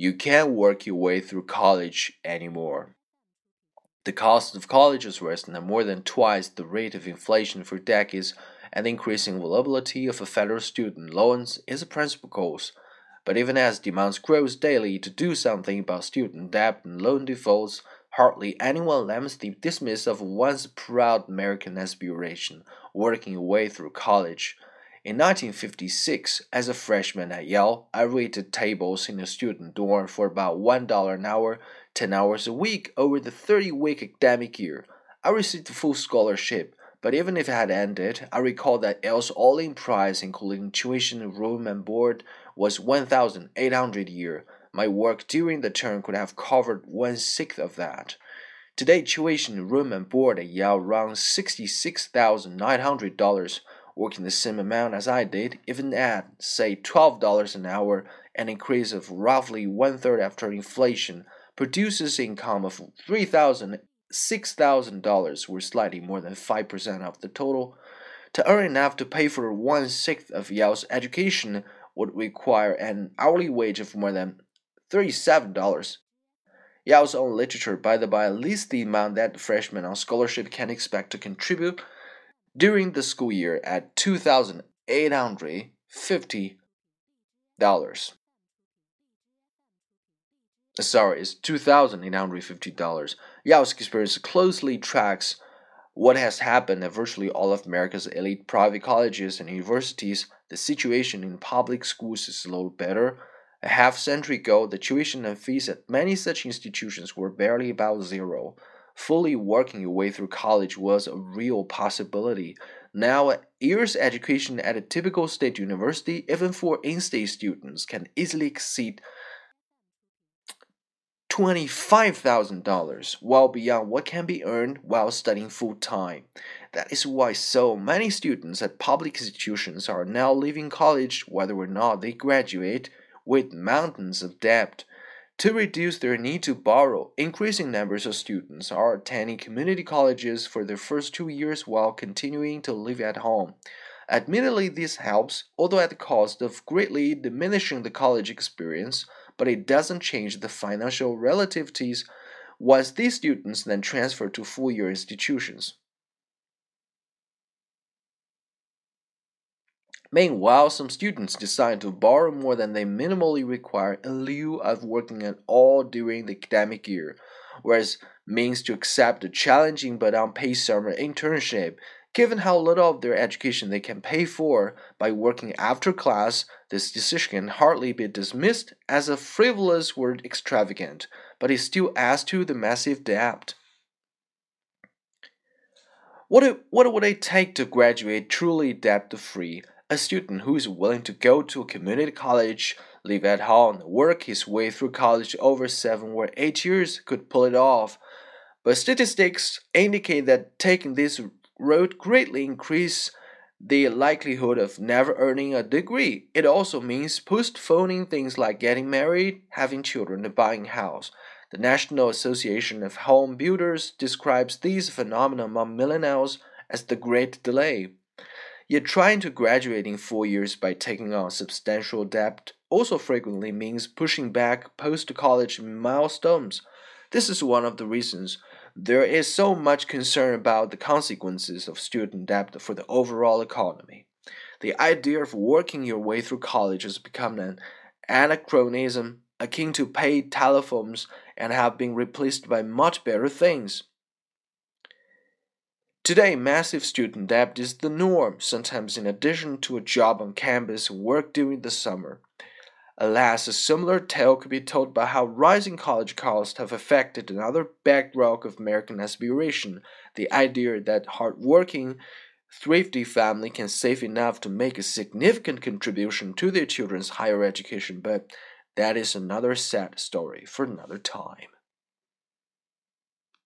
You can't work your way through college anymore. The cost of college has risen at more than twice the rate of inflation for decades, and the increasing availability of federal student loans is a principal cause. But even as demands grows daily to do something about student debt and loan defaults, hardly anyone laments the dismiss of once proud American aspiration, working your way through college. In 1956, as a freshman at Yale, I waited tables in a student dorm for about $1 an hour, 10 hours a week over the 30 week academic year. I received a full scholarship, but even if it had ended, I recall that Yale's all in price, including tuition, room, and board, was 1,800 a year. My work during the term could have covered one sixth of that. Today, tuition, room, and board at Yale runs $66,900 working the same amount as I did, even at, say, $12 an hour, an increase of roughly one third after inflation, produces income of $3,000, $6,000, or slightly more than 5% of the total. To earn enough to pay for one sixth of Yale's education would require an hourly wage of more than $37. Yale's own literature, by the by, lists the amount that freshmen on scholarship can expect to contribute during the school year at $2,850. Uh, sorry, it's $2,850. Yale's experience closely tracks what has happened at virtually all of America's elite private colleges and universities. The situation in public schools is a little better. A half century ago, the tuition and fees at many such institutions were barely about zero fully working your way through college was a real possibility. Now, year's education at a typical state university, even for in state students, can easily exceed $25,000, well beyond what can be earned while studying full time. That is why so many students at public institutions are now leaving college, whether or not they graduate, with mountains of debt. To reduce their need to borrow, increasing numbers of students are attending community colleges for their first two years while continuing to live at home. Admittedly, this helps, although at the cost of greatly diminishing the college experience, but it doesn't change the financial relativities once these students then transfer to full year institutions. Meanwhile, some students decide to borrow more than they minimally require in lieu of working at all during the academic year, whereas means to accept a challenging but unpaid summer internship. Given how little of their education they can pay for by working after class, this decision can hardly be dismissed as a frivolous or extravagant, but it still adds to the massive debt. What, what would it take to graduate truly debt free? A student who is willing to go to a community college, live at home, and work his way through college over seven or eight years could pull it off. But statistics indicate that taking this road greatly increase the likelihood of never earning a degree. It also means postponing things like getting married, having children, and buying a house. The National Association of Home Builders describes these phenomena among millennials as the Great Delay. Yet trying to graduate in four years by taking on substantial debt also frequently means pushing back post college milestones. This is one of the reasons there is so much concern about the consequences of student debt for the overall economy. The idea of working your way through college has become an anachronism akin to paid telephones and have been replaced by much better things. Today, massive student debt is the norm, sometimes in addition to a job on campus work during the summer. Alas, a similar tale could be told about how rising college costs have affected another bedrock of American aspiration the idea that hardworking, thrifty family can save enough to make a significant contribution to their children's higher education, but that is another sad story for another time.